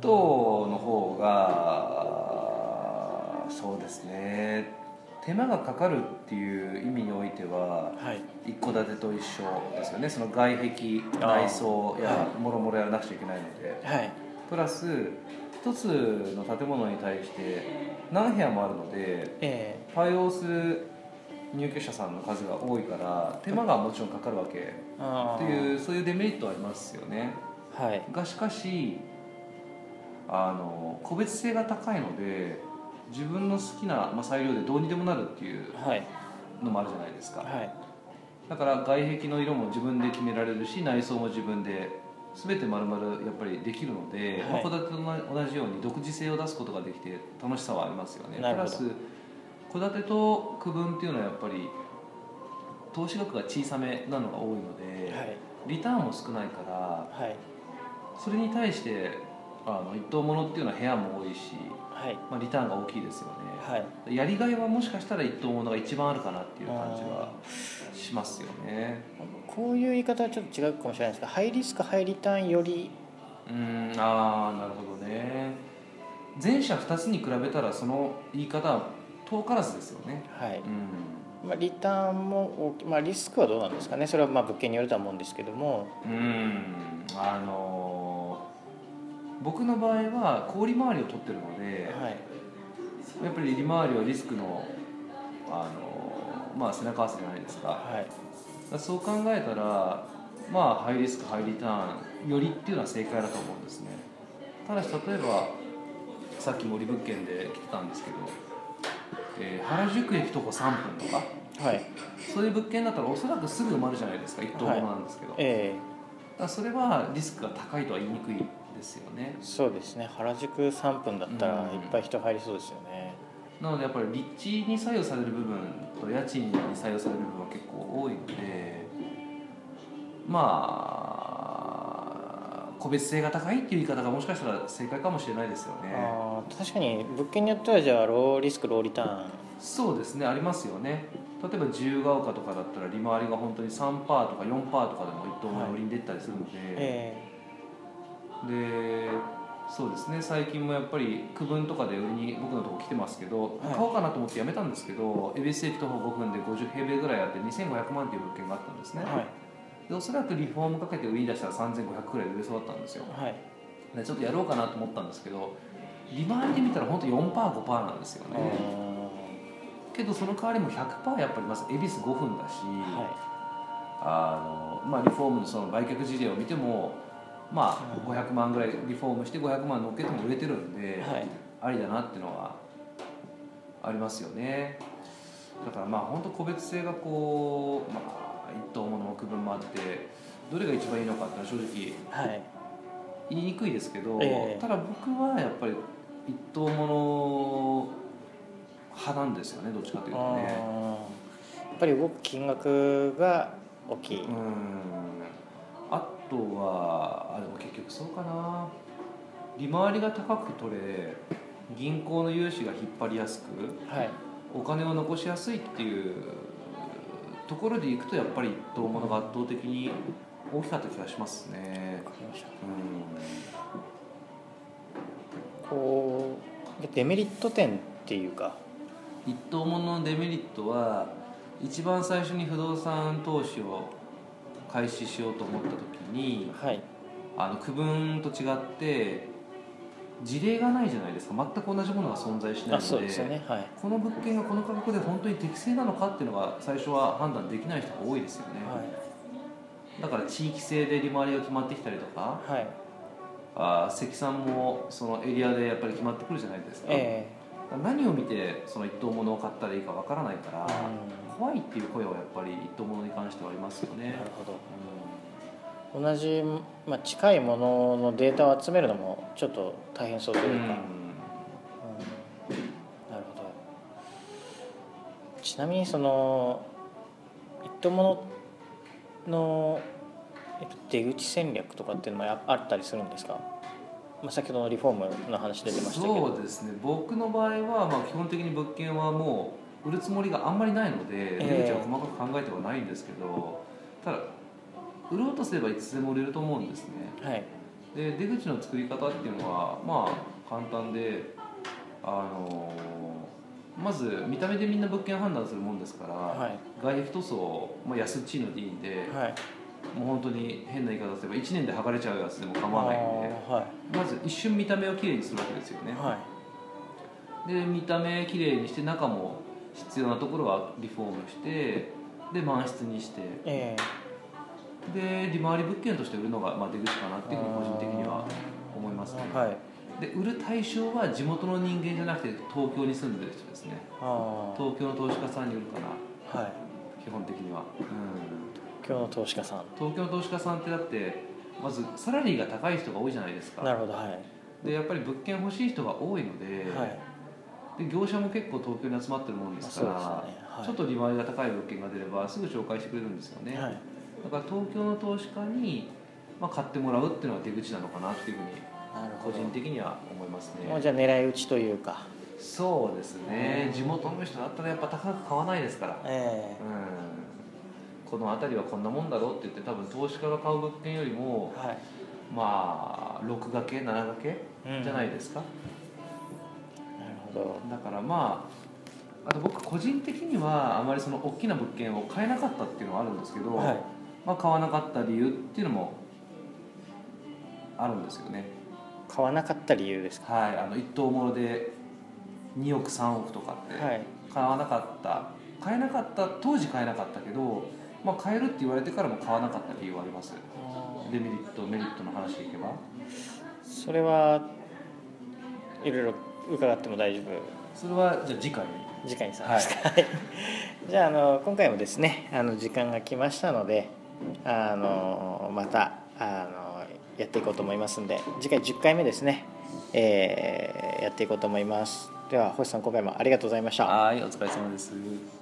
トの方がそうですね。手間がかかるっていう意味においては、はい、一戸建てと一緒ですよね。その外壁内装やもろもろやらなくちゃいけないので、はい、プラス一つの建物に対して何部屋もあるので、えー、イオース入居者さんの数が多いから手間がもちろんかかるわけっていうそういうデメリットありますよね。はい、がしかしあの個別性が高いので自分の好きな、まあ、裁量でどうにでもなるっていうはい。のもあるじゃないですか。はい。だから外壁の色も自分で決められるし内装も自分で全て丸々やっぱりできるのではい。まあ戸建てと同じように独自性を出すことができて楽しさはありますよね。プラス戸建てと区分っていうのはやっぱり投資額が小さめなのが多いので、はい。リターンも少ないからはい。それに対してあの一棟物っていうのは部屋も多いし、はい。まあ、リターンが大きいですよね、はい。やりがいはもしかしたら一棟物が一番あるかなっていう感じはしますよね。こういう言い方はちょっと違うかもしれないですがハイリスクハイリターンより。うーんああなるほどね。前者2つに比べたらその言い方は遠からずですよね。はい。うん。まあ、リターンも大き、まあ、リスクはどうなんですかね。それはまあ物件によるとは思うんですけども。うんあのー僕の場合は氷回りを取ってるので、はい。やっぱり利回りはリスクの、あのーまあ、背中合わせじゃないですか。はい。らそう考えたらまあハイリスクハイリターンよりっていうのは正解だと思うんですね。ただし例えばさっき森物件で来てたんですけど、えー原宿駅徒歩3分とかはい。そういう物件だったらおそらくすぐ埋まるじゃないですか。一棟物なんですけど、だかえらそれはリスクが高いとは言いにくいですよね。えそうですね。原宿3分だったらいっぱい人入りそうですよね、なのでやっぱり立地に左右される部分と家賃に左右される部分は結構多いのでまあ個別性が高いっていう言い方がもしかしたら正解かもしれないですよね。確かに物件によってはじゃあローリスクローリターン。そうですね。ありますよね。例えば自由が丘とかだったら利回りが本当に3%とか4%とかでも一棟物売りに出たりするので、えでそうですね最近もやっぱり区分とかで売りに僕のとこ来てますけど、はい。買おうかなと思ってやめたんですけど恵比寿駅徒歩5分で50平米ぐらいあって2500万っていう物件があったんですね、えはい。でおそらくリフォームかけて売りに出したら3500くらいで売れそうだったんですよ。はい。でちょっとやろうかなと思ったんですけど利回りで見たら本当 4%5% なんですよね。けどその代わりも100%やっぱりまず恵比寿5分だし、はあのまあ、リフォームのその売却事例を見てもまあうん500万ぐらいリフォームして500万乗っけても売れてるんいで、はい。ありだなっていうのはありますよね。だからまあ本当個別性がこう、まあ、一棟物の区分もあってどれが一番いいのかっていうのは正直はい。言いにくいですけど、ええ。ただ僕はやっぱり一棟物派なんですよねどっちかというとね。やっぱり動く金額が大きい、うん。あとはあでも結局そうかな。利回りが高く取れ銀行の融資が引っ張りやすくはい。お金を残しやすいっていうところでいくとやっぱり一等物が圧倒的に大きかった気がしますね。うこうデメリット点っていうか。ん一等物のデメリットは一番最初に不動産投資を開始しようと思った時にはい。あの区分と違って事例がないじゃないですか。全く同じものが存在しないのでね。はい。この物件がこの価格で本当に適正なのかっていうのが最初は判断できない人が多いですよね、はい。だから地域性で利回りが決まってきたりとかはい。あー積算もそのエリアでやっぱり決まってくるじゃないですか、え何を見てその一等物を買ったらいいかわからないから、え怖いっていう声はやっぱり一等物に関してはありますよね。うんなるほど。同じ、まあ、近いもののデータを集めるのもちょっと大変そうというか、うん。なるほど。ちなみにその一等物のえっと出口戦略とかっていうのもああったりするんですか、まあ、先ほどのリフォームの話出てましたけど。そうですね。僕の場合は、まあ、基本的に物件はもう売るつもりがあんまりないのでえ出え口は細かく考えてはないんですけど、ただ売ろうとすればいつでも売れると思うんですね。はい。で出口の作り方っていうのはまあ簡単であのまず見た目でみんな物件判断するもんですから、はい。外壁塗装、まあ、安っちいのでいいんで、はい。もう本当に変な言い方すれば1年で剥がれちゃうやつでも構わないんではい。まず一瞬見た目をきれいにするわけですよね、はい。で見た目きれいにして中も必要なところはリフォームしてで満室にして。えで利回り物件として売るのが、まあ、出口かなっていうふうに個人的には思いますね、はい。で売る対象は地元の人間じゃなくて東京に住んでる人ですね。東京の投資家さんに売るかな。はい。基本的には、うん、今日の投資家さん。東京の投資家さんってだってまずサラリーが高い人が多いじゃないですか。なるほどはい。でやっぱり物件欲しい人が多いので,、はいで業者も結構東京に集まってるもんですからちょっと利回りが高い物件が出ればすぐ紹介してくれるんですよね、はい。だから東京の投資家に、まあ、買ってもらうっていうのが出口なのかなっていうふうに個人的には思いますね。もうじゃあ狙い撃ちというか。そうですね。うん。地元の人だったらやっぱ高く買わないですから。えうん。この辺りはこんなもんだろうって言って多分投資家が買う物件よりもえはい。まあ6掛け7掛けうん。じゃないですか、なるほど。だからまああと僕個人的にはあまりその大きな物件を買えなかったっていうのはあるんですけど、はい。まあ、買わなかった理由っていうのもあるんですよね。買わなかった理由ですか？はい。あの一等物で2億3億とかってはい。買わなかった。買えなかった当時買えなかったけど、まあ、買えるって言われてからも買わなかった理由はあります。デメリットメリットの話でいけば。それはいろいろ伺っても大丈夫。それはじゃあ次回。に次回にさますか、はい、じゃああの今回もですねあの時間が来ましたのであのまたあのやっていこうと思いますんで次回10回目ですね、えーやっていこうと思います。では星さん今回もありがとうございました。はいお疲れ様です